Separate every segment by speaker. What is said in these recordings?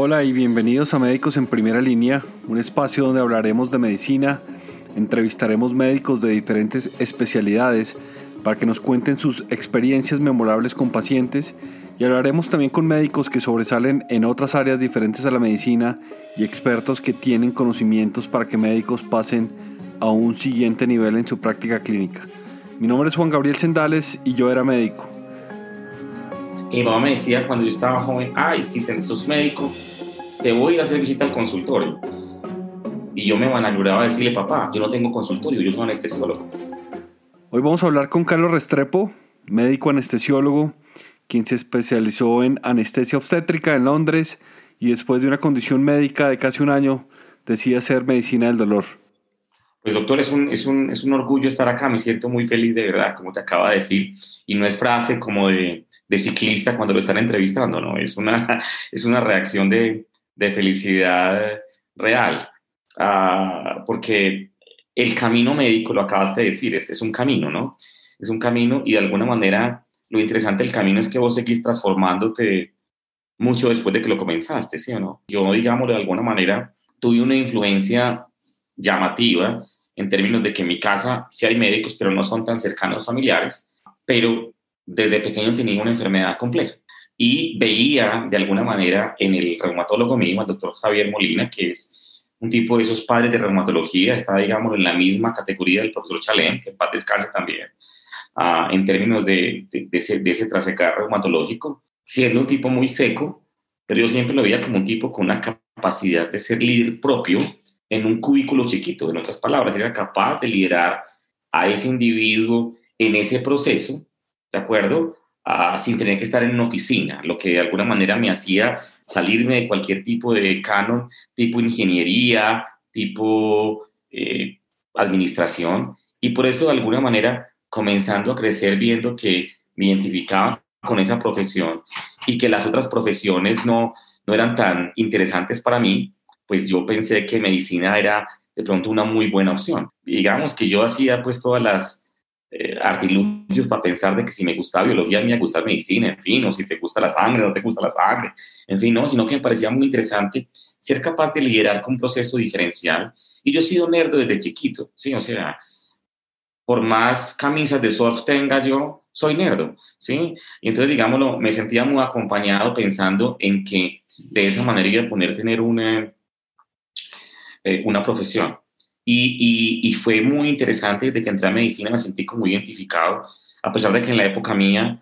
Speaker 1: Hola y bienvenidos a Médicos en Primera Línea, un espacio donde hablaremos de medicina, entrevistaremos médicos de diferentes especialidades para que nos cuenten sus experiencias memorables con pacientes y hablaremos también con médicos que sobresalen en otras áreas diferentes a la medicina y expertos que tienen conocimientos para que médicos pasen a un siguiente nivel en su práctica clínica. Mi nombre es Juan Gabriel Sendales y yo era médico.
Speaker 2: mi mamá me decía cuando yo estaba joven, ay, si sos médico, te voy a hacer visita al consultorio. Y yo me vanagloriaba a decirle, papá, yo no tengo consultorio, yo soy anestesiólogo.
Speaker 1: Hoy vamos a hablar con Carlos Restrepo, médico anestesiólogo, quien se especializó en anestesia obstétrica en Londres y después de una condición médica de casi un año decide hacer medicina del dolor.
Speaker 2: Pues doctor, es un, es, un, es un orgullo estar acá, me siento muy feliz de verdad, como te acaba de decir, y no es frase como de, de ciclista cuando lo están entrevistando, no, es una, es una reacción de, de felicidad real, uh, porque el camino médico, lo acabaste de decir, es, es un camino, ¿no? Es un camino y de alguna manera lo interesante del camino es que vos seguís transformándote mucho después de que lo comenzaste, ¿sí o no? Yo, digamos, de alguna manera tuve una influencia llamativa en términos de que en mi casa sí hay médicos, pero no son tan cercanos familiares, pero desde pequeño tenía una enfermedad compleja y veía de alguna manera en el reumatólogo mío, el doctor Javier Molina, que es un tipo de esos padres de reumatología, está, digamos, en la misma categoría del profesor Chalem, que en paz descanse también, uh, en términos de, de, de, ese, de ese trasecar reumatológico, siendo un tipo muy seco, pero yo siempre lo veía como un tipo con una capacidad de ser líder propio en un cubículo chiquito, en otras palabras, era capaz de liderar a ese individuo en ese proceso, ¿de acuerdo? Uh, sin tener que estar en una oficina, lo que de alguna manera me hacía salirme de cualquier tipo de canon, tipo ingeniería, tipo eh, administración, y por eso de alguna manera comenzando a crecer viendo que me identificaba con esa profesión y que las otras profesiones no, no eran tan interesantes para mí, pues yo pensé que medicina era de pronto una muy buena opción. Digamos que yo hacía pues todas las eh, artilugios para pensar de que si me gustaba biología, me iba a gustar medicina, en fin, o si te gusta la sangre, no te gusta la sangre, en fin, no, sino que me parecía muy interesante ser capaz de liderar con un proceso diferencial. Y yo he sido nerd desde chiquito, ¿sí? O sea, por más camisas de surf tenga yo, soy nerdo, ¿sí? Y entonces, digámoslo, me sentía muy acompañado pensando en que de esa manera iba a poder tener una, eh, una profesión. Y, y, y, fue muy interesante desde que entré a medicina, me sentí como muy identificado, a pesar de que en la época mía,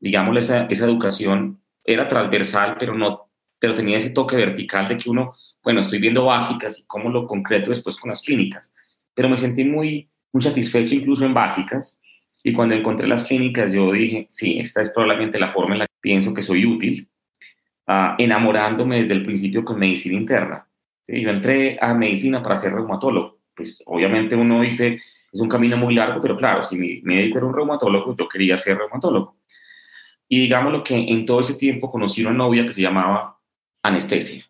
Speaker 2: digamos, esa, esa educación era transversal, pero, no, pero tenía ese toque vertical de que uno, bueno, estoy viendo básicas y cómo lo concreto después con las clínicas, pero me sentí muy, muy satisfecho incluso en básicas, y cuando encontré las clínicas yo dije, sí, esta es probablemente la forma en la que pienso que soy útil, uh, enamorándome desde el principio con medicina interna. ¿sí? Yo entré a medicina para ser reumatólogo, pues obviamente uno dice, es un camino muy largo, pero claro, si mi médico era un reumatólogo, yo quería ser reumatólogo. Y digamos lo que en todo ese tiempo conocí una novia que se llamaba anestesia.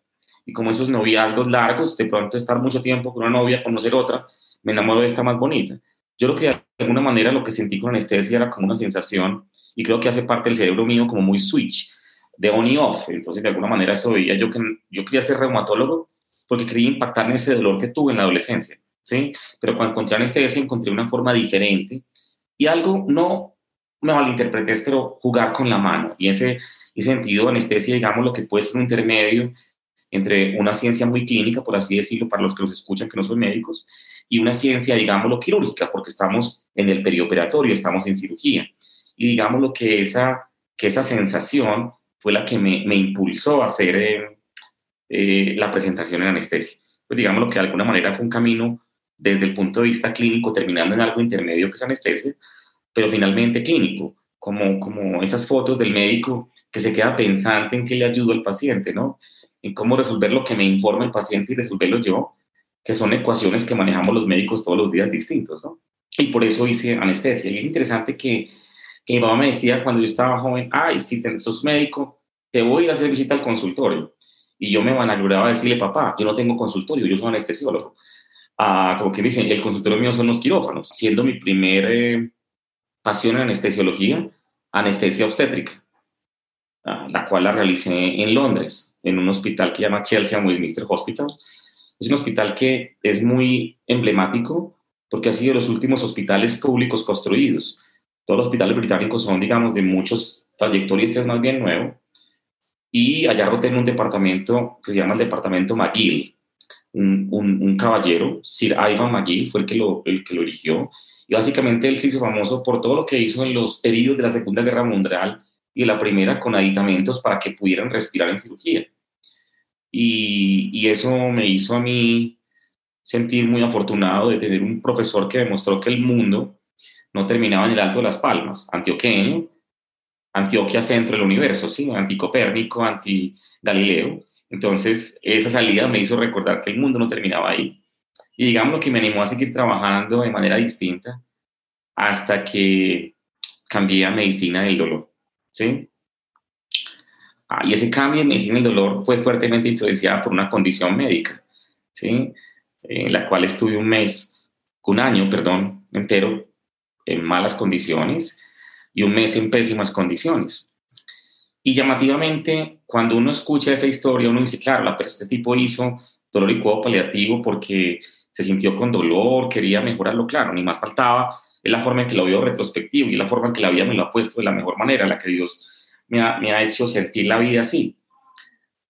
Speaker 2: Y como esos noviazgos largos, de pronto estar mucho tiempo con una novia, conocer otra, me enamoro de esta más bonita. Yo creo que de alguna manera lo que sentí con anestesia era como una sensación, y creo que hace parte del cerebro mío como muy switch, de on y off. Entonces, de alguna manera eso veía yo que yo quería ser reumatólogo porque quería impactar en ese dolor que tuve en la adolescencia. ¿Sí? Pero cuando encontré anestesia encontré una forma diferente y algo, no me malinterpreté, pero jugar con la mano. Y ese, ese sentido, anestesia, digamos, lo que puede ser un intermedio entre una ciencia muy clínica, por así decirlo, para los que nos escuchan que no son médicos, y una ciencia, digámoslo, quirúrgica, porque estamos en el perioperatorio, estamos en cirugía. Y digámoslo que esa, que esa sensación fue la que me, me impulsó a hacer eh, eh, la presentación en anestesia. Pues digámoslo que de alguna manera fue un camino desde el punto de vista clínico, terminando en algo intermedio que es anestesia, pero finalmente clínico, como, como esas fotos del médico que se queda pensante en qué le ayudo al paciente, ¿no? En cómo resolver lo que me informa el paciente y resolverlo yo, que son ecuaciones que manejamos los médicos todos los días distintos, ¿no? Y por eso hice anestesia. Y es interesante que, que mi mamá me decía cuando yo estaba joven, ay, si sos médico, te voy a ir a hacer visita al consultorio. Y yo me vanagloriaba a decirle, papá, yo no tengo consultorio, yo soy anestesiólogo a, como que dicen, el consultorio mío son los quirófanos, siendo mi primer eh, pasión en anestesiología, anestesia obstétrica. la cual la realicé en Londres, en un hospital que se llama Chelsea Westminster Hospital. Es un hospital que es muy emblemático porque ha sido de los últimos hospitales públicos construidos. Todos los hospitales británicos son, digamos, de muchos trayectorias, este es más bien nuevo. Y allá roté en un departamento que se llama el departamento McGill. Un, un, caballero, Sir Ivan McGill, fue el que, lo, el que lo erigió. Y básicamente él se hizo famoso por todo lo que hizo en los heridos de la Segunda Guerra Mundial y la primera con aditamentos para que pudieran respirar en cirugía. Y, y, eso me hizo a mí sentir muy afortunado de tener un profesor que demostró que el mundo no terminaba en el Alto de las Palmas, antioqueño, Antioquia centro del universo, ¿sí? Anticopérnico, anti-Galileo. Entonces, esa salida me hizo recordar que el mundo no terminaba ahí. Y digamos lo que me animó a seguir trabajando de manera distinta hasta que cambié a medicina del dolor. ¿sí? Ah, y ese cambio en medicina del dolor fue fuertemente influenciado por una condición médica, ¿sí? En la cual estuve un mes, un año, perdón, entero en malas condiciones y un mes en pésimas condiciones. Y llamativamente, cuando uno escucha esa historia, uno dice, claro, la, este tipo hizo dolor y cuidado paliativo porque se sintió con dolor, quería mejorarlo, claro, ni más faltaba, es la forma en que lo veo retrospectivo y la forma en que la vida me lo ha puesto de la mejor manera, la que Dios me ha, me ha hecho sentir la vida así.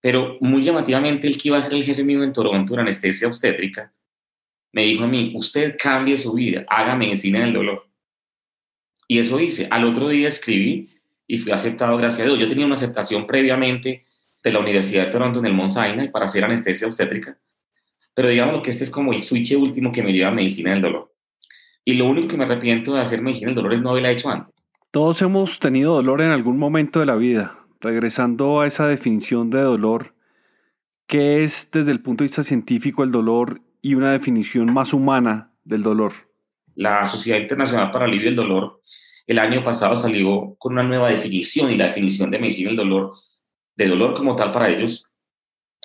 Speaker 2: Pero muy llamativamente, el que iba a ser el jefe mío en Toronto en anestesia obstétrica, me dijo a mí, usted cambie su vida, haga medicina del dolor. Y eso hice. Al otro día escribí y fui aceptado, gracias a Dios. Yo tenía una aceptación previamente de la Universidad de Toronto en el Mount Sinai para hacer anestesia obstétrica. Pero digamos que este es como el switch último que me lleva a medicina del dolor. Y lo único que me arrepiento de hacer medicina del dolor es no haberla hecho antes.
Speaker 1: Todos hemos tenido dolor en algún momento de la vida. Regresando a esa definición de dolor, ¿qué es desde el punto de vista científico el dolor y una definición más humana del dolor?
Speaker 2: La Sociedad Internacional para Alivio del Dolor el año pasado salió con una nueva definición y la definición de medicina del dolor, de dolor como tal para ellos,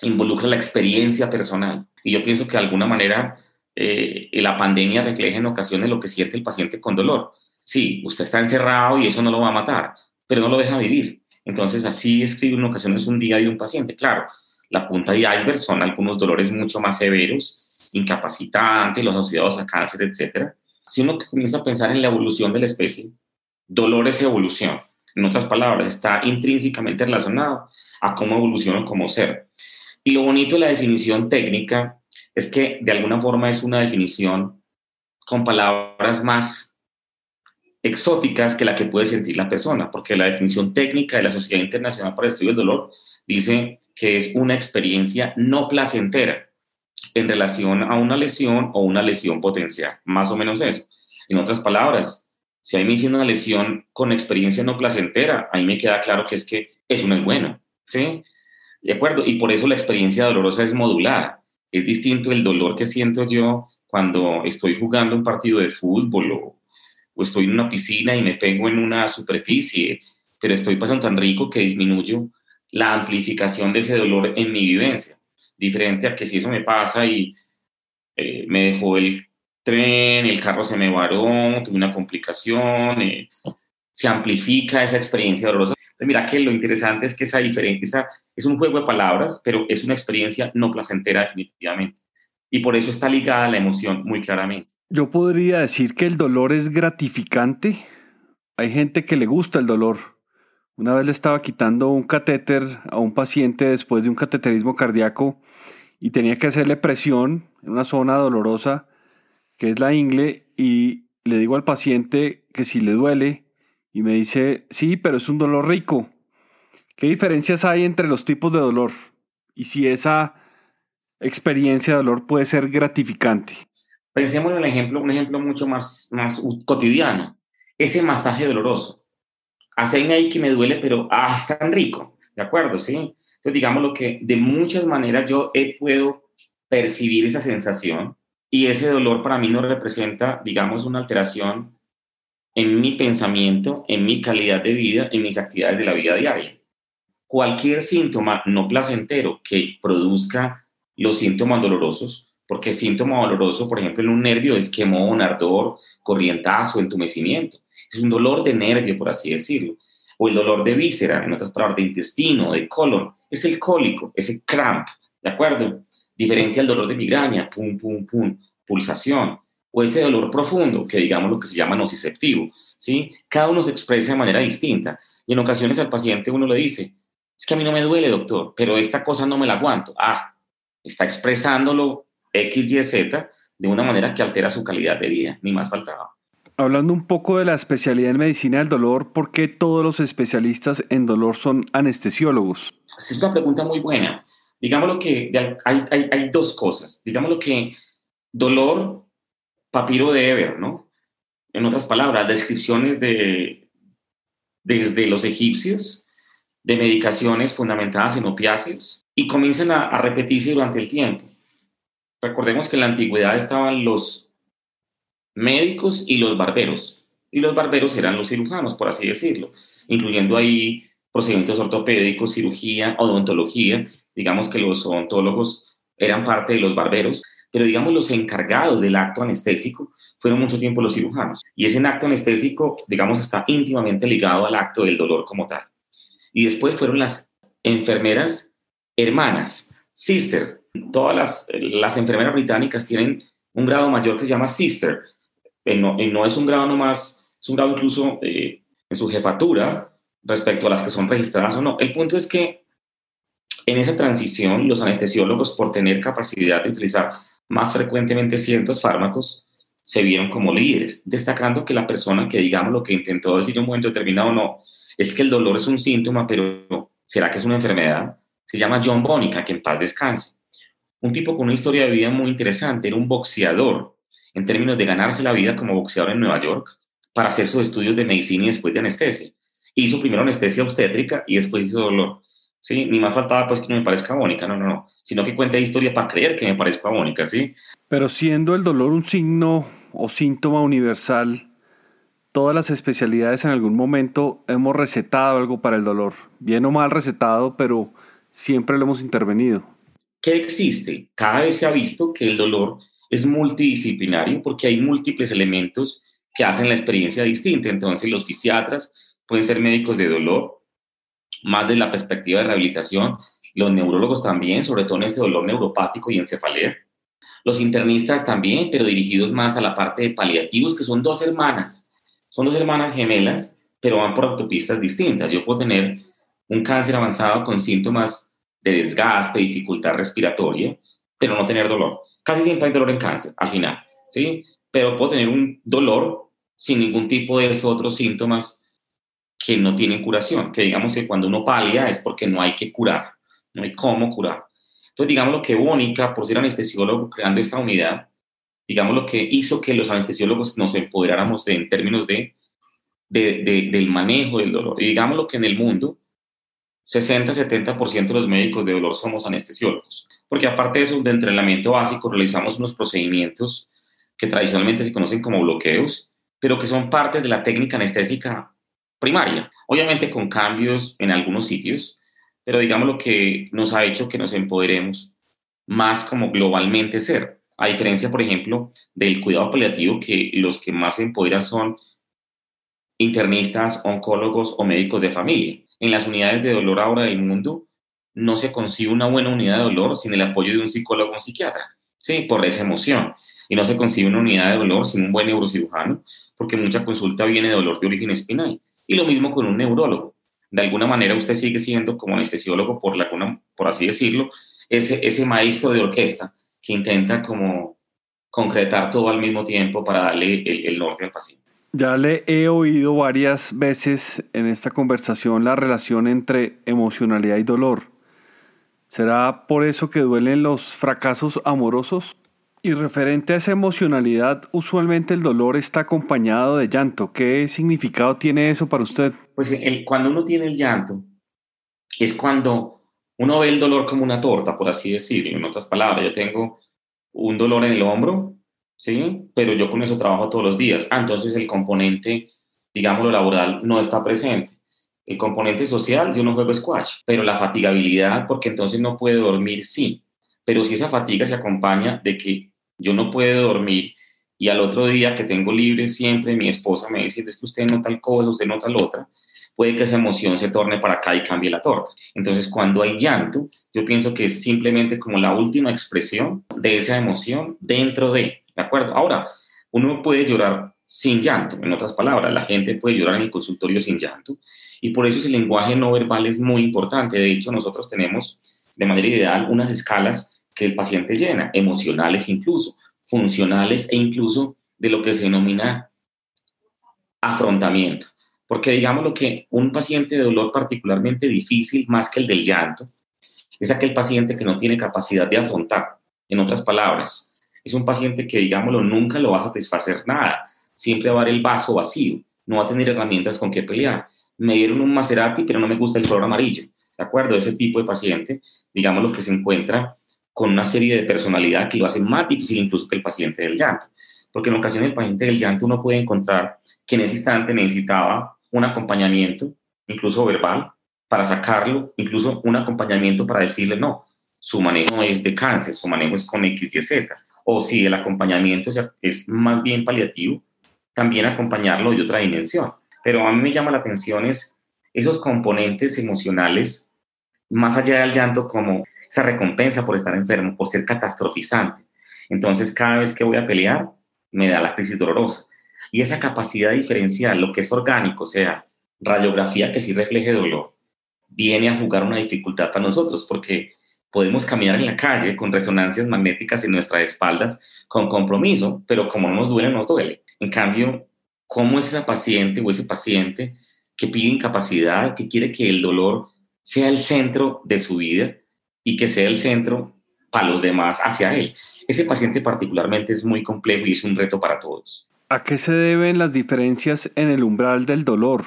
Speaker 2: involucra la experiencia personal. Y yo pienso que de alguna manera eh, la pandemia refleja en ocasiones lo que siente el paciente con dolor. Sí, usted está encerrado y eso no lo va a matar, pero no lo deja vivir. Entonces, así escribe en ocasiones un día de un paciente. Claro, la punta de iceberg son algunos dolores mucho más severos, incapacitantes, los asociados a cáncer, etcétera si uno comienza a pensar en la evolución de la especie, dolor es evolución. En otras palabras, está intrínsecamente relacionado a cómo evoluciona como ser. Y lo bonito de la definición técnica es que de alguna forma es una definición con palabras más exóticas que la que puede sentir la persona, porque la definición técnica de la Sociedad Internacional para el Estudio del Dolor dice que es una experiencia no placentera en relación a una lesión o una lesión potencial, más o menos eso. En otras palabras, si a mí me hicieron una lesión con experiencia no placentera, a mí me queda claro que es que eso no es bueno, ¿sí? ¿De acuerdo? Y por eso la experiencia dolorosa es modular. Es distinto el dolor que siento yo cuando estoy jugando un partido de fútbol o, o estoy en una piscina y me pego en una superficie, pero estoy pasando tan rico que disminuyo la amplificación de ese dolor en mi vivencia diferente a que si eso me pasa y eh, me dejó el tren, el carro se me varó, tuve una complicación, eh, se amplifica esa experiencia dolorosa. Entonces, mira que lo interesante es que esa diferencia es un juego de palabras, pero es una experiencia no placentera definitivamente. Y por eso está ligada a la emoción muy claramente.
Speaker 1: Yo podría decir que el dolor es gratificante. Hay gente que le gusta el dolor. Una vez le estaba quitando un catéter a un paciente después de un cateterismo cardíaco y tenía que hacerle presión en una zona dolorosa que es la ingle y le digo al paciente que si le duele y me dice, sí, pero es un dolor rico. ¿Qué diferencias hay entre los tipos de dolor? Y si esa experiencia de dolor puede ser gratificante.
Speaker 2: Pensemos en el ejemplo, un ejemplo mucho más, más cotidiano. Ese masaje doloroso. Hace ahí que me duele, pero ah, es tan rico. ¿De acuerdo? Sí. Entonces, digamos lo que de muchas maneras yo puedo percibir esa sensación y ese dolor para mí no representa, digamos, una alteración en mi pensamiento, en mi calidad de vida, en mis actividades de la vida diaria. Cualquier síntoma no placentero que produzca los síntomas dolorosos, porque síntoma doloroso, por ejemplo, en un nervio es quemón, ardor, corrientazo, entumecimiento. Es un dolor de nervio, por así decirlo. O el dolor de víscera, en otras palabras, de intestino, de colon, es el cólico, ese cramp, ¿de acuerdo? Diferente al dolor de migraña, pum, pum, pum, pulsación. O ese dolor profundo, que digamos lo que se llama nociceptivo, ¿sí? Cada uno se expresa de manera distinta. Y en ocasiones al paciente uno le dice, es que a mí no me duele, doctor, pero esta cosa no me la aguanto. Ah, está expresándolo X, Y, Z de una manera que altera su calidad de vida, ni más faltaba.
Speaker 1: Hablando un poco de la especialidad en medicina del dolor, ¿por qué todos los especialistas en dolor son anestesiólogos?
Speaker 2: Es una pregunta muy buena. Digámoslo que hay, hay, dos cosas. Digámoslo que dolor, papiro de Eber, ¿no? En otras palabras, descripciones de, desde los egipcios de medicaciones fundamentadas en opiáceos y comienzan a, a repetirse durante el tiempo. Recordemos que en la antigüedad estaban los médicos y los barberos. Y los barberos eran los cirujanos, por así decirlo, incluyendo ahí procedimientos ortopédicos, cirugía, odontología. Digamos que los odontólogos eran parte de los barberos, pero digamos los encargados del acto anestésico fueron mucho tiempo los cirujanos. Y ese acto anestésico, digamos, está íntimamente ligado al acto del dolor como tal. Y después fueron las enfermeras hermanas, sister. Todas las, las enfermeras británicas tienen un grado mayor que se llama sister, no, no es un grado nomás, es un grado incluso eh, en su jefatura respecto a las que son registradas o no. El punto es que en esa transición los anestesiólogos, por tener capacidad de utilizar más frecuentemente ciertos fármacos, se vieron como líderes, destacando que la persona que digamos lo que intentó decir en un momento determinado no, es que el dolor es un síntoma, pero ¿será que es una enfermedad? Se llama John Bonica, que en paz descanse. Un tipo con una historia de vida muy interesante, era un boxeador, en términos de ganarse la vida como boxeador en Nueva York para hacer sus estudios de medicina y después de anestesia. Hizo primero anestesia obstétrica y después hizo dolor. ¿sí? Ni más faltaba pues que no me parezca bónica, no, no, no, sino que cuente historia para creer que me parezca bónica, ¿sí?
Speaker 1: Pero siendo el dolor un signo o síntoma universal, todas las especialidades en algún momento hemos recetado algo para el dolor, bien o mal recetado, pero siempre lo hemos intervenido.
Speaker 2: ¿Qué existe? Cada vez se ha visto que el dolor es multidisciplinario porque hay múltiples elementos que hacen la experiencia distinta. Entonces, los fisiatras pueden ser médicos de dolor, más de la perspectiva de rehabilitación, los neurólogos también, sobre todo en este dolor neuropático y encefalea. Los internistas también, pero dirigidos más a la parte de paliativos, que son dos hermanas. Son dos hermanas gemelas, pero van por autopistas distintas. Yo puedo tener un cáncer avanzado con síntomas de desgaste, dificultad respiratoria, pero no tener dolor. Casi siempre hay dolor en cáncer al final, ¿sí? Pero puedo tener un dolor sin ningún tipo de esos otros síntomas que no tienen curación, que digamos que cuando uno palia es porque no hay que curar, no hay cómo curar. Entonces, digamos lo que Bónica, por ser anestesiólogo, creando esta unidad, digamos lo que hizo que los anestesiólogos nos empoderáramos en términos de, de, del manejo del dolor. Y digamos lo que en el mundo 60-70% de los médicos de dolor somos anestesiólogos, porque aparte de eso, de entrenamiento básico, realizamos unos procedimientos que tradicionalmente se conocen como bloqueos, pero que son parte de la técnica anestésica primaria, obviamente con cambios en algunos sitios, pero digamos lo que nos ha hecho que nos empoderemos más como globalmente ser, a diferencia, por ejemplo, del cuidado paliativo, que los que más se empoderan son internistas, oncólogos o médicos de familia en las unidades de dolor ahora del mundo, no se consigue una buena unidad de dolor sin el apoyo de un psicólogo o un psiquiatra, ¿sí? Por esa emoción. Y no se consigue una unidad de dolor sin un buen neurocirujano, porque mucha consulta viene de dolor de origen espinal. Y lo mismo con un neurólogo. De alguna manera usted sigue siendo como anestesiólogo, por, la, por así decirlo, ese, ese maestro de orquesta que intenta como concretar todo al mismo tiempo para darle el, el norte al paciente.
Speaker 1: Ya le he oído varias veces en esta conversación la relación entre emocionalidad y dolor. ¿Será por eso que duelen los fracasos amorosos? Y referente a esa emocionalidad, usualmente el dolor está acompañado de llanto. ¿Qué significado tiene eso para usted?
Speaker 2: Pues el, cuando uno tiene el llanto, es cuando uno ve el dolor como una torta, por así decirlo. En otras palabras, yo tengo un dolor en el hombro, ¿sí? Pero yo con eso trabajo todos los días. Ah, entonces el componente, digamos, laboral no está presente. El componente social, yo no juego squash, pero la fatigabilidad, porque entonces no puede dormir, sí. Pero si esa fatiga se acompaña de que yo no puedo dormir y al otro día que tengo libre siempre mi esposa me dice, es que usted no tal cosa, usted no tal otra, puede que esa emoción se torne para acá y cambie la torta. Entonces, cuando hay llanto, yo pienso que es simplemente como la última expresión de esa emoción dentro de, ¿de acuerdo? Ahora, uno puede llorar sin llanto, en otras palabras, la gente puede llorar en el consultorio sin llanto, y por eso ese lenguaje no verbal es muy importante. De hecho, nosotros tenemos de manera ideal unas escalas que el paciente llena, emocionales incluso, funcionales e incluso de lo que se denomina afrontamiento. Porque digamos lo que un paciente de dolor particularmente difícil, más que el del llanto, es aquel paciente que no tiene capacidad de afrontar. En otras palabras, es un paciente que, digámoslo, nunca lo va a satisfacer nada. Siempre va a ver el vaso vacío, no va a tener herramientas con qué pelear. Me dieron un Maserati, pero no me gusta el color amarillo. ¿De acuerdo? Ese tipo de paciente, digamos lo que se encuentra con una serie de personalidad que lo hace más difícil incluso que el paciente del llanto. Porque en ocasiones el paciente del llanto uno puede encontrar que en ese instante necesitaba un acompañamiento, incluso verbal, para sacarlo, incluso un acompañamiento para decirle no, su manejo es de cáncer, su manejo es con X, Y, Z. O si el acompañamiento es más bien paliativo, también acompañarlo de otra dimensión. Pero a mí me llama la atención es esos componentes emocionales, más allá del llanto, como esa recompensa por estar enfermo, por ser catastrofizante. Entonces, cada vez que voy a pelear, me da la crisis dolorosa. Y esa capacidad diferencial, lo que es orgánico, o sea, radiografía que sí refleje dolor, viene a jugar una dificultad para nosotros porque podemos caminar en la calle con resonancias magnéticas en nuestras espaldas con compromiso, pero como no nos duele, nos duele. En cambio, ¿cómo es esa paciente o ese paciente que pide incapacidad, que quiere que el dolor sea el centro de su vida y que sea el centro para los demás hacia él? Ese paciente particularmente es muy complejo y es un reto para todos.
Speaker 1: ¿A qué se deben las diferencias en el umbral del dolor?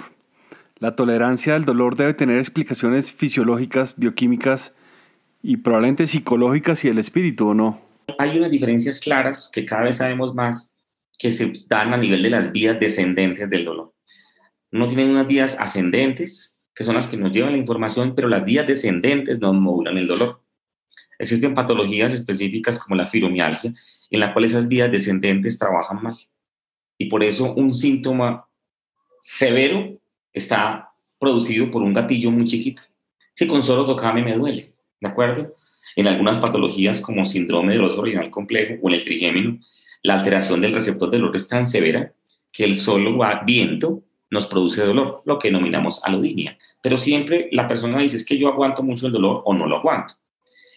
Speaker 1: La tolerancia al dolor debe tener explicaciones fisiológicas, bioquímicas y probablemente psicológicas y el espíritu, ¿o no?
Speaker 2: Hay unas diferencias claras que cada vez sabemos más que se dan a nivel de las vías descendentes del dolor. Uno tiene unas vías ascendentes, que son las que nos llevan la información, pero las vías descendentes no modulan el dolor. Existen patologías específicas como la fibromialgia, en la cual esas vías descendentes trabajan mal y por eso un síntoma severo está producido por un gatillo muy chiquito. Si con solo tocarme me duele, ¿de acuerdo? En algunas patologías como síndrome del oso original complejo o en el trigémino, la alteración del receptor del dolor es tan severa que el solo viento nos produce dolor, lo que denominamos alodinia. Pero siempre la persona dice es que yo aguanto mucho el dolor o no lo aguanto.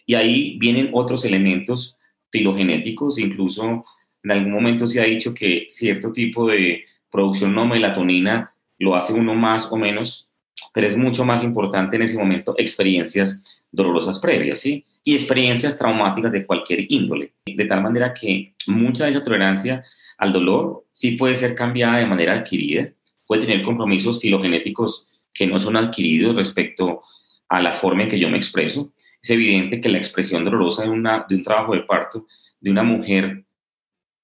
Speaker 2: Y ahí vienen otros elementos filogenéticos, incluso en algún momento se ha dicho que cierto tipo de producción no melatonina lo hace uno más o menos, pero es mucho más importante en ese momento experiencias dolorosas previas. Y experiencias traumáticas de cualquier índole. De tal manera que mucha de esa tolerancia al dolor sí puede ser cambiada de manera adquirida, puede tener compromisos filogenéticos que no son adquiridos respecto a la forma en que yo me expreso. Es evidente que la expresión dolorosa de, una, de un trabajo de parto de una mujer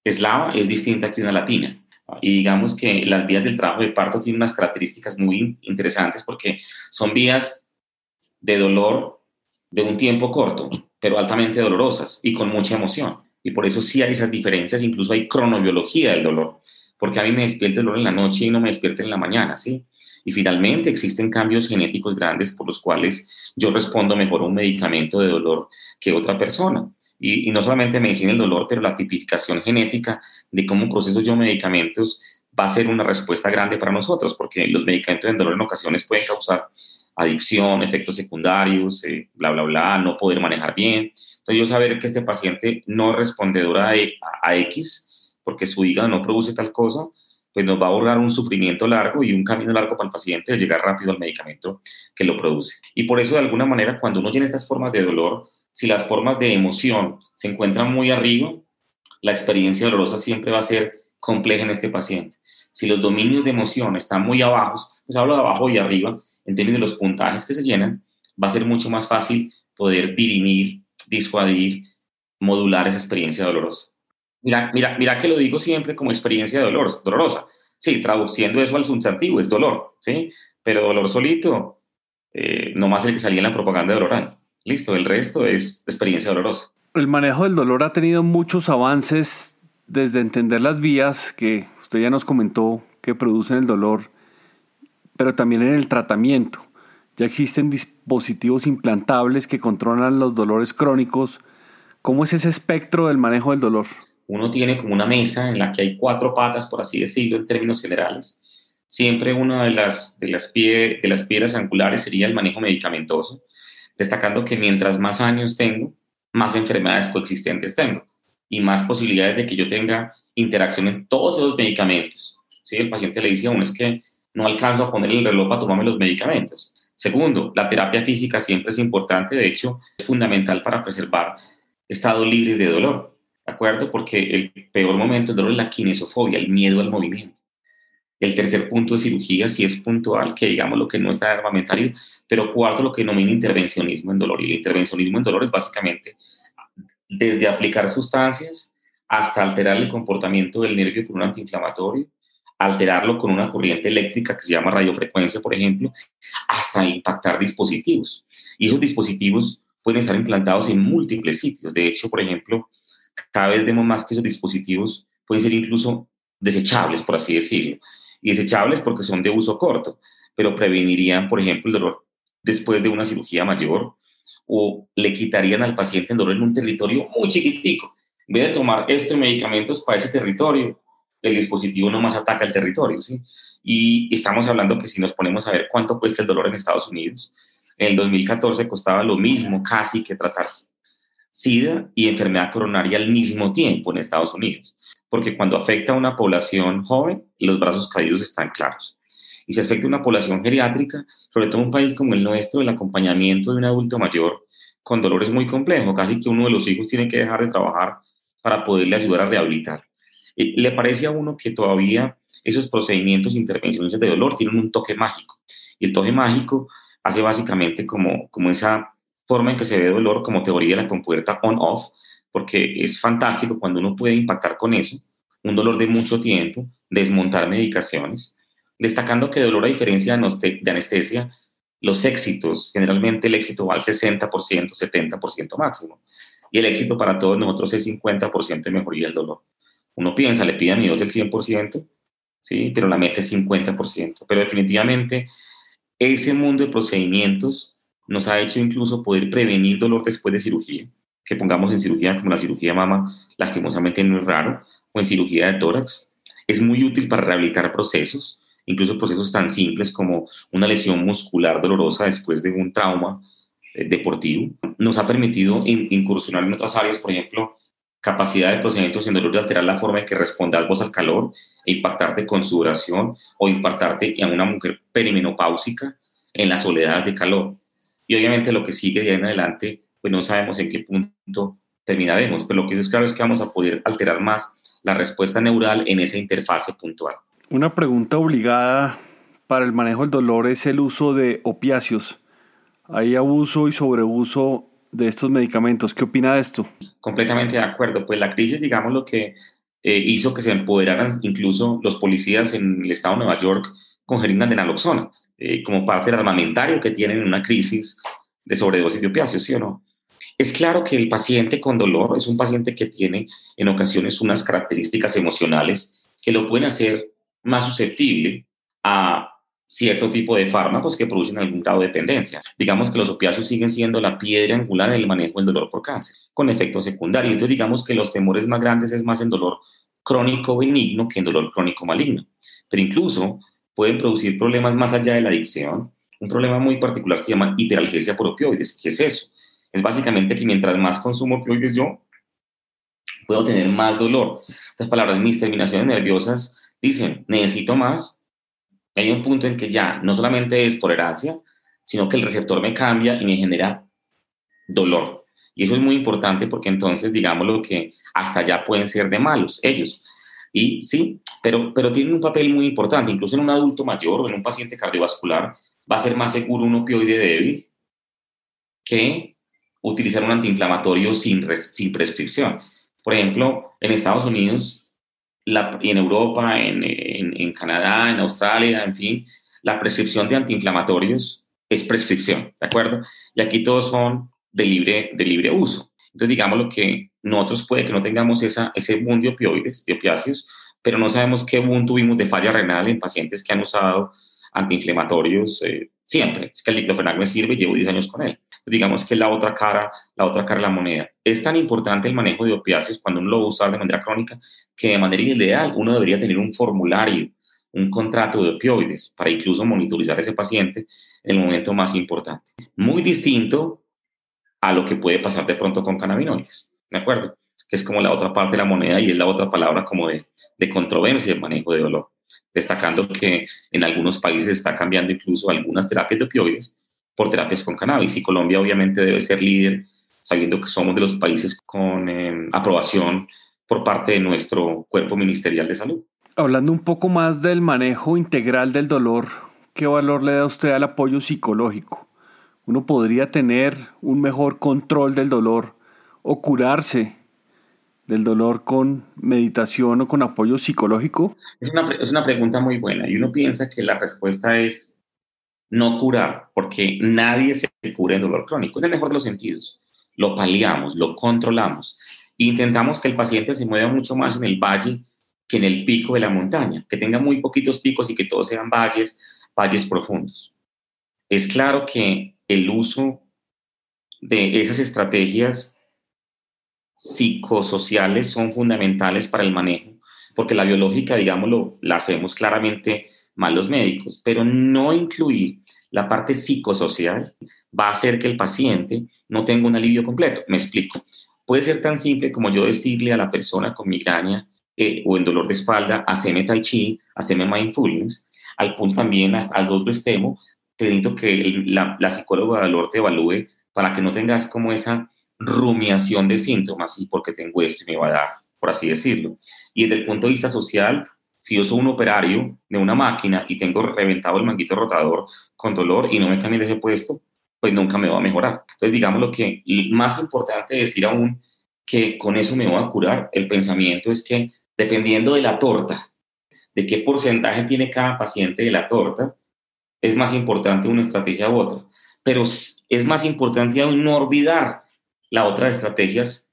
Speaker 2: eslava es distinta que una latina. Y digamos que las vías del trabajo de parto tienen unas características muy interesantes porque son vías de dolor de un tiempo corto, pero altamente dolorosas y con mucha emoción. Y por eso sí hay esas diferencias, incluso hay cronobiología del dolor, porque a mí me despierta el dolor en la noche y no me despierta en la mañana, ¿sí? Y finalmente existen cambios genéticos grandes por los cuales yo respondo mejor a un medicamento de dolor que otra persona y, no solamente medicina del dolor, pero la tipificación genética de cómo proceso yo medicamentos va a ser una respuesta grande para nosotros, porque los medicamentos del dolor en ocasiones pueden causar adicción, efectos secundarios, eh, bla, bla, bla, no poder manejar bien. Entonces yo saber que este paciente no es respondedor a, a X, porque su hígado no produce tal cosa, pues nos va a ahorrar un sufrimiento largo y un camino largo para el paciente de llegar rápido al medicamento que lo produce. Y por eso, de alguna manera, cuando uno tiene estas formas de dolor, si las formas de emoción se encuentran muy arriba, la experiencia dolorosa siempre va a ser compleja en este paciente. Si los dominios de emoción están muy abajo, pues hablo de abajo y arriba, en términos de los puntajes que se llenan, va a ser mucho más fácil poder dirimir, disuadir, modular esa experiencia dolorosa. Mira, mira, mira que lo digo siempre como experiencia dolor, dolorosa. Sí, traduciendo eso al sustantivo es dolor, ¿sí? Pero dolor solito, eh, no más el que salía en la propaganda de oral. Listo, el resto es experiencia dolorosa.
Speaker 1: El manejo del dolor ha tenido muchos avances desde entender las vías que usted ya nos comentó que producen el dolor, pero también en el tratamiento. Ya existen dispositivos implantables que controlan los dolores crónicos. ¿Cómo es ese espectro del manejo del dolor?
Speaker 2: Uno tiene como una mesa en la que hay cuatro patas, por así decirlo, en términos generales. Siempre una de las, de las, de las piedras angulares sería el manejo medicamentoso, destacando que mientras más años tengo, más enfermedades coexistentes tengo y más posibilidades de que yo tenga interacción en todos esos medicamentos. ¿Sí? El paciente le dice a uno es que no alcanzo a poner el reloj para tomarme los medicamentos. Segundo, la terapia física siempre es importante, de hecho, es fundamental para preservar estados libres de dolor, ¿de acuerdo? Porque el peor momento del dolor es la kinesofobia, el miedo al movimiento. El tercer punto de cirugía, si es puntual, que digamos lo que no está armamentario, pero cuarto, lo que denomina intervencionismo en dolor. Y el intervencionismo en dolor es básicamente desde aplicar sustancias hasta alterar el comportamiento del nervio con un antiinflamatorio, alterarlo con una corriente eléctrica que se llama radiofrecuencia, por ejemplo, hasta impactar dispositivos. Y esos dispositivos pueden estar implantados en múltiples sitios. De hecho, por ejemplo, cada vez vemos más que esos dispositivos pueden ser incluso desechables, por así decirlo. Y desechables porque son de uso corto, pero prevenirían, por ejemplo, el dolor después de una cirugía mayor o le quitarían al paciente el dolor en un territorio muy chiquitico. En vez de tomar estos medicamentos para ese territorio, el dispositivo no más ataca el territorio, ¿sí? Y estamos hablando que si nos ponemos a ver cuánto cuesta el dolor en Estados Unidos, en el 2014 costaba lo mismo casi que tratar SIDA y enfermedad coronaria al mismo tiempo en Estados Unidos, porque cuando afecta a una población joven, los brazos caídos están claros. Y si afecta a una población geriátrica, sobre todo en un país como el nuestro, el acompañamiento de un adulto mayor con dolor es muy complejo, casi que uno de los hijos tiene que dejar de trabajar para poderle ayudar a rehabilitar. Eh, ¿Le parece a uno que todavía esos procedimientos intervenciones de dolor tienen un toque mágico? Y el toque mágico hace básicamente como, como esa forma en que se ve dolor como teoría de la compuerta on-off, porque es fantástico cuando uno puede impactar con eso, un dolor de mucho tiempo, desmontar medicaciones, destacando que dolor a diferencia de anestesia, los éxitos, generalmente el éxito va al 60%, 70% máximo, y el éxito para todos nosotros es 50% de mejoría del dolor. Uno piensa, le pide a mi Dios el 100%, ¿sí? pero la meta es 50%. Pero definitivamente ese mundo de procedimientos nos ha hecho incluso poder prevenir dolor después de cirugía, que pongamos en cirugía como la cirugía de mama, lastimosamente no es raro, o en cirugía de tórax. Es muy útil para rehabilitar procesos, incluso procesos tan simples como una lesión muscular dolorosa después de un trauma eh, deportivo. Nos ha permitido incursionar en otras áreas, por ejemplo, capacidad de procedimientos en dolor de alterar la forma en que respondas vos al calor e impactarte con sudoración o impactarte en una mujer perimenopáusica en las soledades de calor. Y obviamente lo que sigue de ahí en adelante, pues no sabemos en qué punto terminaremos, pero lo que es claro es que vamos a poder alterar más la respuesta neural en esa interfase puntual.
Speaker 1: Una pregunta obligada para el manejo del dolor es el uso de opiáceos. ¿Hay abuso y sobreuso de estos medicamentos. ¿Qué opina de esto?
Speaker 2: Completamente de acuerdo. Pues la crisis, digamos, lo que eh, hizo que se empoderaran incluso los policías en el estado de Nueva York con jeringas de naloxona, eh, como parte del armamentario que tienen en una crisis de sobredosis de opiáceos, ¿sí o no? Es claro que el paciente con dolor es un paciente que tiene en ocasiones unas características emocionales que lo pueden hacer más susceptible a cierto tipo de fármacos que producen algún grado de dependencia. Digamos que los opiáceos siguen siendo la piedra angular del manejo del dolor por cáncer, con efectos secundarios. Entonces, digamos que los temores más grandes es más en dolor crónico benigno que en dolor crónico maligno. Pero incluso pueden producir problemas más allá de la adicción. Un problema muy particular que se llama hiperalgesia por opioides. ¿Qué es eso? Es básicamente que mientras más consumo opioides yo, puedo tener más dolor. Estas palabras, mis terminaciones nerviosas dicen, necesito más, hay un punto en que ya no solamente es tolerancia, sino que el receptor me cambia y me genera dolor. Y eso es muy importante porque entonces, digamos lo que hasta allá pueden ser de malos ellos. Y sí, pero, pero tienen un papel muy importante. Incluso en un adulto mayor o en un paciente cardiovascular va a ser más seguro un opioide débil que utilizar un antiinflamatorio sin, sin prescripción. Por ejemplo, en Estados Unidos y en Europa, en, en, Canadá, en Australia, en fin, la prescripción de antiinflamatorios es prescripción, ¿de acuerdo? Y aquí todos son de libre, de libre uso. Entonces, digamos lo que nosotros puede que no tengamos esa, ese boom de opioides, de opiáceos, pero no sabemos qué boom tuvimos de falla renal en pacientes que han usado antiinflamatorios eh, siempre. Es que el diclofenac me sirve, llevo 10 años con él. Digamos que la otra cara, la otra cara de la moneda. Es tan importante el manejo de opiáceos cuando uno lo va a usar de manera crónica que de manera ideal uno debería tener un formulario, un contrato de opioides para incluso monitorizar a ese paciente en el momento más importante. Muy distinto a lo que puede pasar de pronto con cannabinoides, ¿de acuerdo? Que es como la otra parte de la moneda y es la otra palabra como de, de controversia el manejo de dolor destacando que en algunos países está cambiando incluso algunas terapias de opioides por terapias con cannabis y Colombia obviamente debe ser líder sabiendo que somos de los países con em, aprobación por parte de nuestro cuerpo ministerial de salud.
Speaker 1: Hablando un poco más del manejo integral del dolor, ¿qué valor le da usted al apoyo psicológico? ¿Uno podría tener un mejor control del dolor o curarse del dolor con meditación o con apoyo psicológico?
Speaker 2: Es una, es una pregunta muy buena y uno piensa que la respuesta es no curar, porque nadie se cura el dolor crónico, en el mejor de los sentidos. Lo paliamos, lo controlamos. Intentamos que el paciente se mueva mucho más en el valle que en el pico de la montaña, que tenga muy poquitos picos y que todos sean valles, valles profundos. Es claro que el uso de esas estrategias psicosociales son fundamentales para el manejo, porque la biológica, digámoslo, la hacemos claramente mal los médicos, pero no incluir la parte psicosocial va a hacer que el paciente no tenga un alivio completo. Me explico. Puede ser tan simple como yo decirle a la persona con migraña eh, o en dolor de espalda, haceme tai chi, haceme mindfulness, al punto también hasta al otro extremo, te necesito que la, la psicóloga de dolor te evalúe para que no tengas como esa rumiación de síntomas y porque tengo esto y me va a dar, por así decirlo. Y desde el punto de vista social, si yo soy un operario de una máquina y tengo reventado el manguito rotador con dolor y no me cambio de ese puesto, pues nunca me va a mejorar. Entonces, digamos lo que más importante decir aún que con eso me voy a curar, el pensamiento es que dependiendo de la torta, de qué porcentaje tiene cada paciente de la torta, es más importante una estrategia u otra. Pero es más importante no olvidar la otra estrategia es,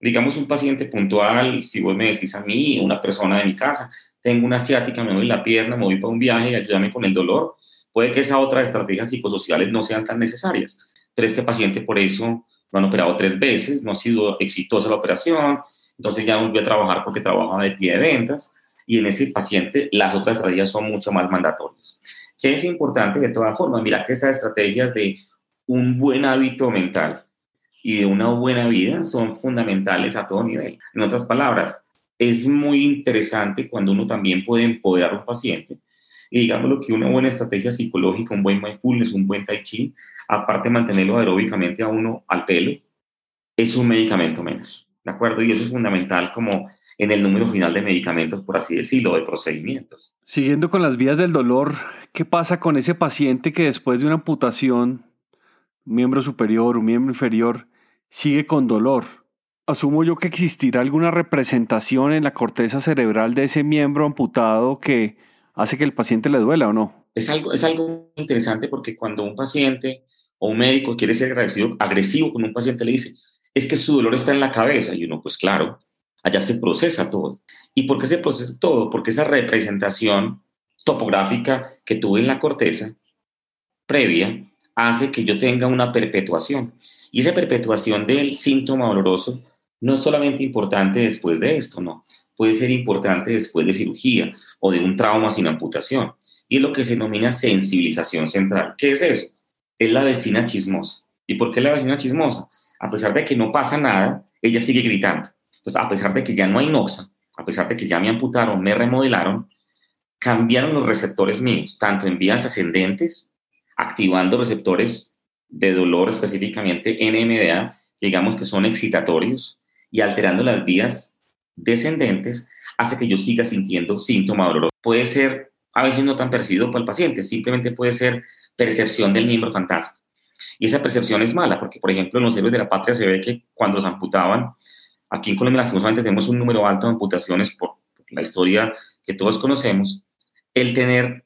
Speaker 2: digamos, un paciente puntual, si vos me decís a mí, una persona de mi casa, tengo una asiática, me doy la pierna, me voy para un viaje, ayúdame con el dolor, puede que esas otras estrategias psicosociales no sean tan necesarias, pero este paciente por eso lo han operado tres veces, no ha sido exitosa la operación, entonces ya volvió a trabajar porque trabajaba de pie de ventas, y en ese paciente las otras estrategias son mucho más mandatorias. ¿Qué es importante de todas formas? Mira que estas estrategias de un buen hábito mental, y de una buena vida son fundamentales a todo nivel. En otras palabras, es muy interesante cuando uno también puede empoderar a un paciente y digamos lo que una buena estrategia psicológica, un buen mindfulness, un buen tai chi, aparte de mantenerlo aeróbicamente a uno al pelo, es un medicamento menos, ¿de acuerdo? Y eso es fundamental como en el número final de medicamentos, por así decirlo, de procedimientos.
Speaker 1: Siguiendo con las vías del dolor, ¿qué pasa con ese paciente que después de una amputación miembro superior, un miembro inferior, sigue con dolor. Asumo yo que existirá alguna representación en la corteza cerebral de ese miembro amputado que hace que el paciente le duela o no.
Speaker 2: Es algo, es algo interesante porque cuando un paciente o un médico quiere ser agresivo, agresivo con un paciente le dice, es que su dolor está en la cabeza y uno, pues claro, allá se procesa todo. ¿Y por qué se procesa todo? Porque esa representación topográfica que tuve en la corteza previa hace que yo tenga una perpetuación. Y esa perpetuación del síntoma doloroso no es solamente importante después de esto, no. Puede ser importante después de cirugía o de un trauma sin amputación. Y es lo que se denomina sensibilización central. ¿Qué es eso? Es la vecina chismosa. ¿Y por qué la vecina chismosa? A pesar de que no pasa nada, ella sigue gritando. Entonces, a pesar de que ya no hay noxa, a pesar de que ya me amputaron, me remodelaron, cambiaron los receptores míos, tanto en vías ascendentes activando receptores de dolor, específicamente NMDA, digamos que son excitatorios, y alterando las vías descendentes, hace que yo siga sintiendo síntomas dolorosos. Puede ser a veces no tan percibido para el paciente, simplemente puede ser percepción del miembro fantasma. Y esa percepción es mala, porque por ejemplo en los héroes de la patria se ve que cuando se amputaban, aquí en Colombia lastimosamente tenemos un número alto de amputaciones por la historia que todos conocemos, el tener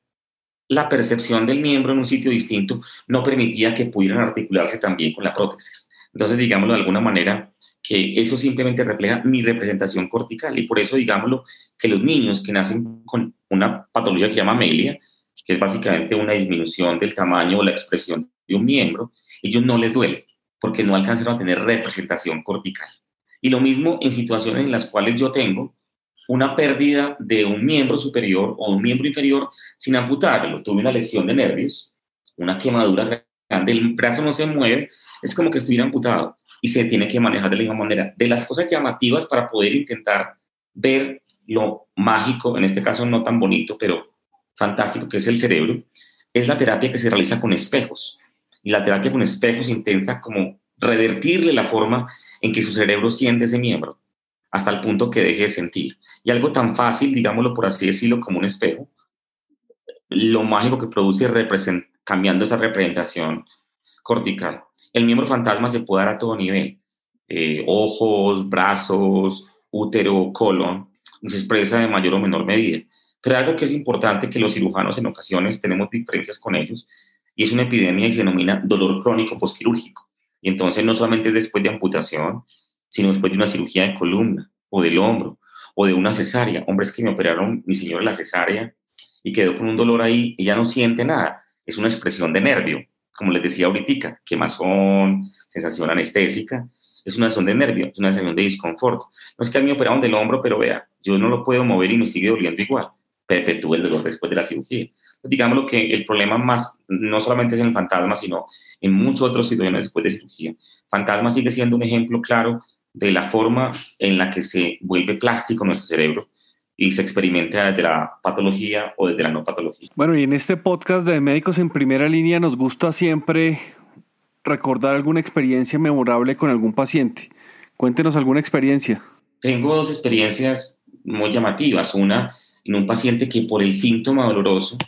Speaker 2: la percepción del miembro en un sitio distinto no permitía que pudieran articularse también con la prótesis. Entonces, digámoslo de alguna manera, que eso simplemente refleja mi representación cortical y por eso, digámoslo, que los niños que nacen con una patología que se llama amelia que es básicamente una disminución del tamaño o la expresión de un miembro, ellos no les duele porque no alcanzaron a tener representación cortical. Y lo mismo en situaciones en las cuales yo tengo una pérdida de un miembro superior o un miembro inferior sin amputarlo. Tuve una lesión de nervios, una quemadura grande, el brazo no se mueve, es como que estuviera amputado y se tiene que manejar de la misma manera. De las cosas llamativas para poder intentar ver lo mágico, en este caso no tan bonito, pero fantástico, que es el cerebro, es la terapia que se realiza con espejos. Y la terapia con espejos intenta como revertirle la forma en que su cerebro siente ese miembro, hasta el punto que deje de sentir. Y algo tan fácil, digámoslo por así decirlo, como un espejo, lo mágico que produce cambiando esa representación cortical. El miembro fantasma se puede dar a todo nivel, eh, ojos, brazos, útero, colon, se expresa de mayor o menor medida. Pero algo que es importante que los cirujanos en ocasiones tenemos diferencias con ellos y es una epidemia y se denomina dolor crónico postquirúrgico. Y entonces no solamente es después de amputación, sino después de una cirugía de columna o del hombro o de una cesárea. Hombres que me operaron, mi señora, la cesárea y quedó con un dolor ahí ya no siente nada. Es una expresión de nervio, como les decía ahorita, quemazón, sensación anestésica. Es una sensación de nervio, es una sensación de disconfort. No es que a mí me operaron del hombro, pero vea, yo no lo puedo mover y me sigue doliendo igual. Perpetúa el dolor después de la cirugía. Digámoslo que el problema más, no solamente es en el fantasma, sino en muchos otros situaciones después de cirugía. Fantasma sigue siendo un ejemplo claro de la forma en la que se vuelve plástico nuestro cerebro y se experimenta desde la patología o desde la no patología.
Speaker 1: Bueno, y en este podcast de Médicos en Primera Línea nos gusta siempre recordar alguna experiencia memorable con algún paciente. Cuéntenos alguna experiencia.
Speaker 2: Tengo dos experiencias muy llamativas. Una en un paciente que por el síntoma doloroso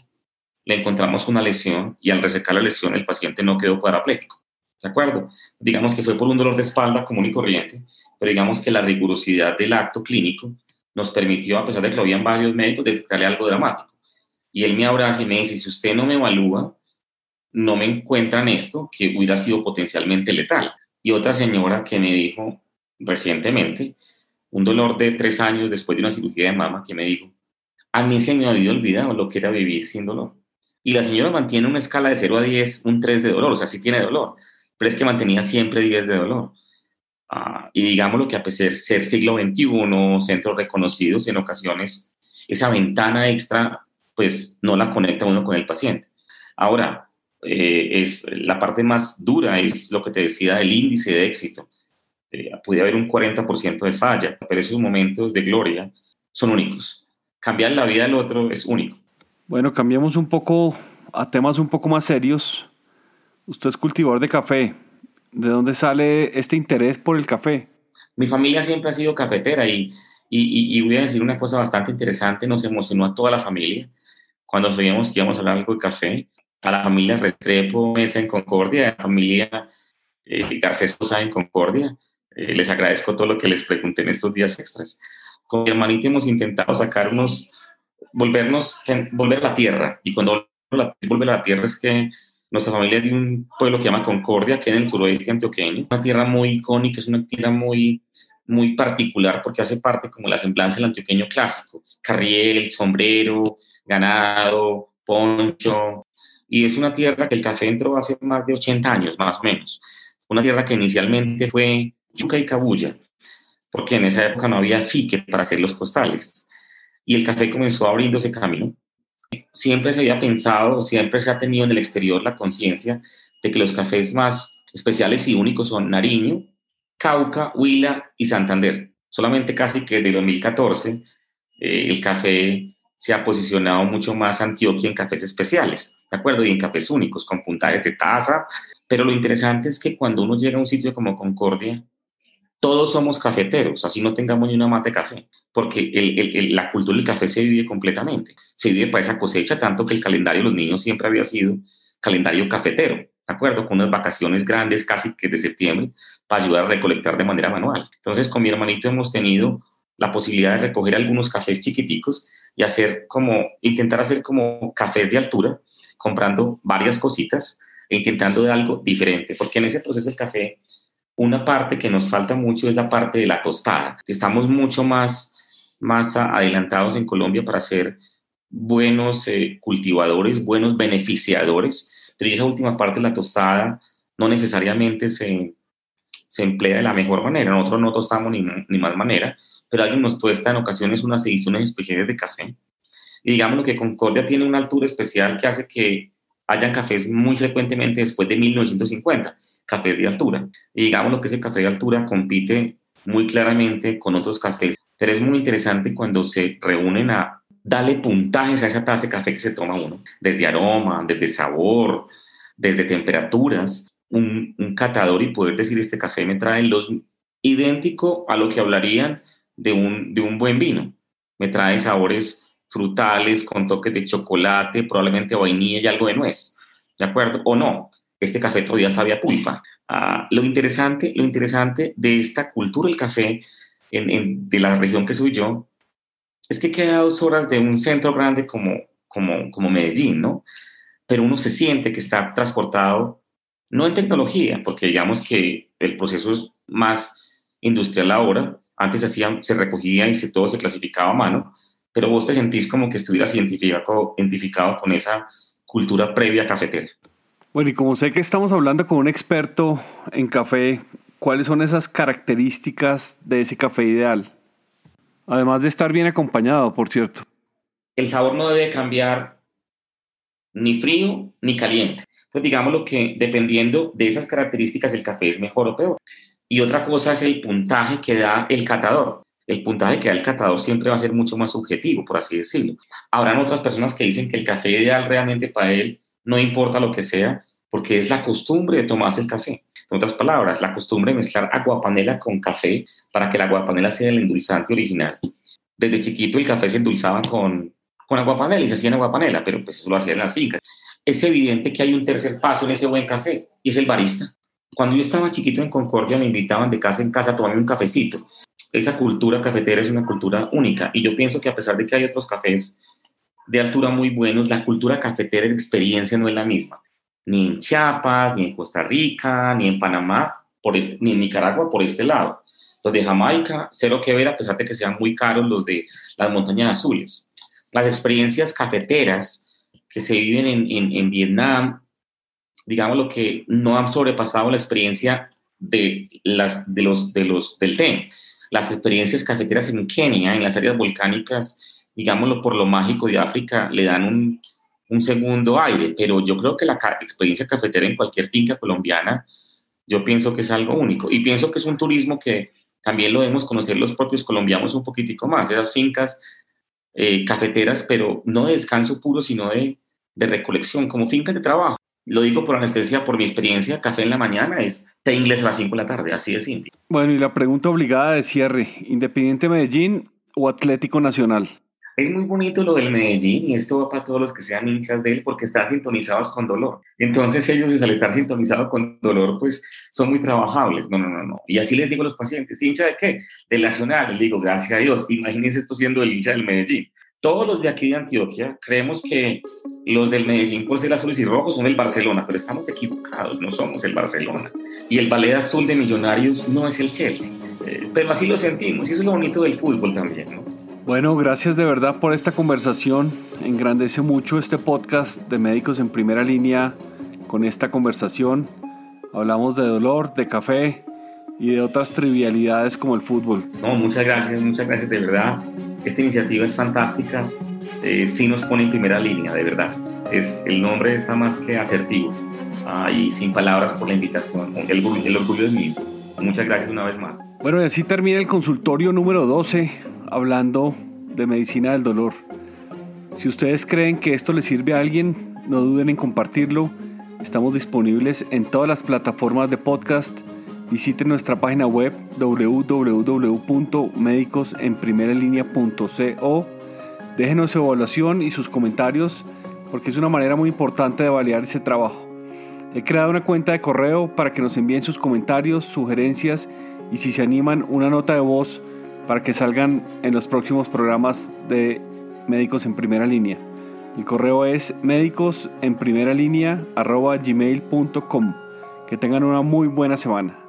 Speaker 2: le encontramos una lesión y al resecar la lesión el paciente no quedó cuadraplégico. ¿De acuerdo? Digamos que fue por un dolor de espalda común y corriente, pero digamos que la rigurosidad del acto clínico nos permitió, a pesar de que lo habían varios médicos, detectarle algo dramático. Y él me abraza y me dice, si usted no me evalúa, no me encuentran esto que hubiera sido potencialmente letal. Y otra señora que me dijo recientemente, un dolor de tres años después de una cirugía de mama, que me dijo, a mí se me había olvidado lo que era vivir sin dolor. Y la señora mantiene una escala de 0 a 10, un 3 de dolor, o sea, sí tiene dolor, pero es que mantenía siempre 10 de dolor. Uh, y digámoslo que a pesar de ser siglo XXI, centros reconocidos, en ocasiones esa ventana extra, pues no la conecta uno con el paciente. Ahora, eh, es la parte más dura es lo que te decía del índice de éxito. Eh, puede haber un 40% de falla, pero esos momentos de gloria son únicos. Cambiar la vida del otro es único.
Speaker 1: Bueno, cambiamos un poco a temas un poco más serios. Usted es cultivador de café. ¿De dónde sale este interés por el café?
Speaker 2: Mi familia siempre ha sido cafetera y, y, y, voy a decir una cosa bastante interesante. Nos emocionó a toda la familia cuando sabíamos que íbamos a hablar algo de café. A la familia Restrepo, Mesa en Concordia, a la familia eh, Garcés Sosa en Concordia. Eh, les agradezco todo lo que les pregunté en estos días extras. Con mi hermanito hemos intentado sacar unos volvernos, volver a la tierra. Y cuando volver a la tierra es que nuestra familia es de un pueblo que llama Concordia, que es en el suroeste antioqueño. Una tierra muy icónica, es una tierra muy, muy particular porque hace parte como la semblanza del antioqueño clásico. Carriel, sombrero, ganado, poncho. Y es una tierra que el café entró hace más de 80 años, más o menos. Una tierra que inicialmente fue chuca y cabulla, porque en esa época no había fique para hacer los costales y el café comenzó abriéndose camino. Siempre se había pensado, siempre se ha tenido en el exterior la conciencia de que los cafés más especiales y únicos son Nariño, Cauca, Huila y Santander. Solamente casi que desde 2014 eh, el café se ha posicionado mucho más Antioquia en cafés especiales, ¿de acuerdo? Y en cafés únicos, con puntajes de taza. Pero lo interesante es que cuando uno llega a un sitio como Concordia, todos somos cafeteros, así no tengamos ni una mate de café, porque la cultura del café se vive completamente. Se vive para esa cosecha, tanto que el calendario de los niños siempre había sido calendario cafetero, ¿de acuerdo? Con unas vacaciones grandes casi que de septiembre para ayudar a recolectar de manera manual. Entonces, con mi hermanito hemos tenido la posibilidad de recoger algunos cafés chiquiticos y hacer como, intentar hacer como cafés de altura, comprando varias cositas e intentando de algo diferente, porque en ese proceso el café una parte que nos falta mucho es la parte de la tostada. Estamos mucho más, más adelantados en Colombia para hacer buenos eh, cultivadores, buenos beneficiadores, pero esa última parte, la tostada, no necesariamente se, se emplea de la mejor manera. Nosotros no tostamos ni, ni más manera, pero alguien nos tuesta en ocasiones unas ediciones especiales de café. Y digamos que Concordia tiene una altura especial que hace que hayan cafés muy frecuentemente después de 1950, cafés de altura. Y digamos lo que ese café de altura compite muy claramente con otros cafés. Pero es muy interesante cuando se reúnen a darle puntajes a esa taza de café que se toma uno, desde aroma, desde sabor, desde temperaturas. Un, un catador y poder decir este café me trae los idéntico a lo que hablarían de un, de un buen vino. Me trae sabores frutales con toques de chocolate, probablemente vainilla y algo de nuez. ¿De acuerdo? O no, este café todavía sabe a pulpa. Ah, lo, interesante, lo interesante de esta cultura del café en, de la región que soy yo es que queda dos horas de un centro grande como, como, como Medellín, ¿no? Pero uno se siente que está transportado, no en tecnología, porque digamos que el proceso es más industrial ahora, antes hacían, se recogía y se, todo se clasificaba a mano, pero vos te sentís como que estuvieras identificado, identificado con esa cultura previa cafetera.
Speaker 1: Bueno, y como sé que estamos hablando con un experto en café, ¿cuáles son esas características de ese café ideal? Además de estar bien acompañado, por cierto.
Speaker 2: El sabor no debe cambiar ni frío ni caliente. Entonces, digamos lo que dependiendo de esas características, el café es mejor o peor. Y otra cosa es el puntaje que da el catador. El puntaje que da el catador siempre va a ser mucho más subjetivo, por así decirlo. Habrán otras personas que dicen que el café ideal realmente para él no importa lo que sea, porque es la costumbre de tomarse el café. En otras palabras, la costumbre de mezclar aguapanela con café para que la aguapanela sea el endulzante original. Desde chiquito el café se endulzaba con, con aguapanela y se hacía en aguapanela, pero pues eso lo hacían en las fincas. Es evidente que hay un tercer paso en ese buen café y es el barista. Cuando yo estaba chiquito en Concordia me invitaban de casa en casa a tomarme un cafecito. Esa cultura cafetera es una cultura única y yo pienso que a pesar de que hay otros cafés de altura muy buenos, la cultura cafetera de experiencia no es la misma. Ni en Chiapas, ni en Costa Rica, ni en Panamá, por este, ni en Nicaragua por este lado. Los de Jamaica, cero que ver a pesar de que sean muy caros los de las montañas azules. Las experiencias cafeteras que se viven en, en, en Vietnam, digamos lo que no han sobrepasado la experiencia de las, de los, de los, del té. Las experiencias cafeteras en Kenia, en las áreas volcánicas, digámoslo por lo mágico de África, le dan un, un segundo aire, pero yo creo que la experiencia cafetera en cualquier finca colombiana, yo pienso que es algo único y pienso que es un turismo que también lo debemos conocer los propios colombianos un poquitico más, esas fincas eh, cafeteras, pero no de descanso puro, sino de, de recolección, como fincas de trabajo. Lo digo por anestesia, por mi experiencia, café en la mañana es té inglés a las 5 de la tarde, así de simple.
Speaker 1: Bueno, y la pregunta obligada de cierre, ¿Independiente Medellín o Atlético Nacional?
Speaker 2: Es muy bonito lo del Medellín y esto va para todos los que sean hinchas de él porque están sintonizados con dolor. Entonces ellos al estar sintonizados con dolor pues son muy trabajables. No, no, no, no. Y así les digo a los pacientes, ¿hincha de qué? Del Nacional. Les digo, gracias a Dios. Imagínense esto siendo el hincha del Medellín. Todos los de aquí de Antioquia creemos que los del Medellín por ser azules y rojos son el Barcelona, pero estamos equivocados, no somos el Barcelona. Y el ballet azul de Millonarios no es el Chelsea. Eh, pero así lo sentimos y eso es lo bonito del fútbol también, ¿no?
Speaker 1: Bueno, gracias de verdad por esta conversación. Engrandece mucho este podcast de Médicos en Primera Línea con esta conversación. Hablamos de dolor, de café y de otras trivialidades como el fútbol.
Speaker 2: No, muchas gracias, muchas gracias de verdad. Esta iniciativa es fantástica, eh, sí nos pone en primera línea, de verdad. Es, el nombre está más que asertivo ah, y sin palabras por la invitación. El, el orgullo es mío. Muchas gracias una vez más.
Speaker 1: Bueno, y así termina el consultorio número 12, hablando de medicina del dolor. Si ustedes creen que esto les sirve a alguien, no duden en compartirlo. Estamos disponibles en todas las plataformas de podcast Visite nuestra página web www.medicosenprimeralinea.co. Déjenos su evaluación y sus comentarios porque es una manera muy importante de validar ese trabajo. He creado una cuenta de correo para que nos envíen sus comentarios, sugerencias y si se animan una nota de voz para que salgan en los próximos programas de Médicos en Primera Línea. El correo es médicosenprimeralinea.gmail.com. Que tengan una muy buena semana.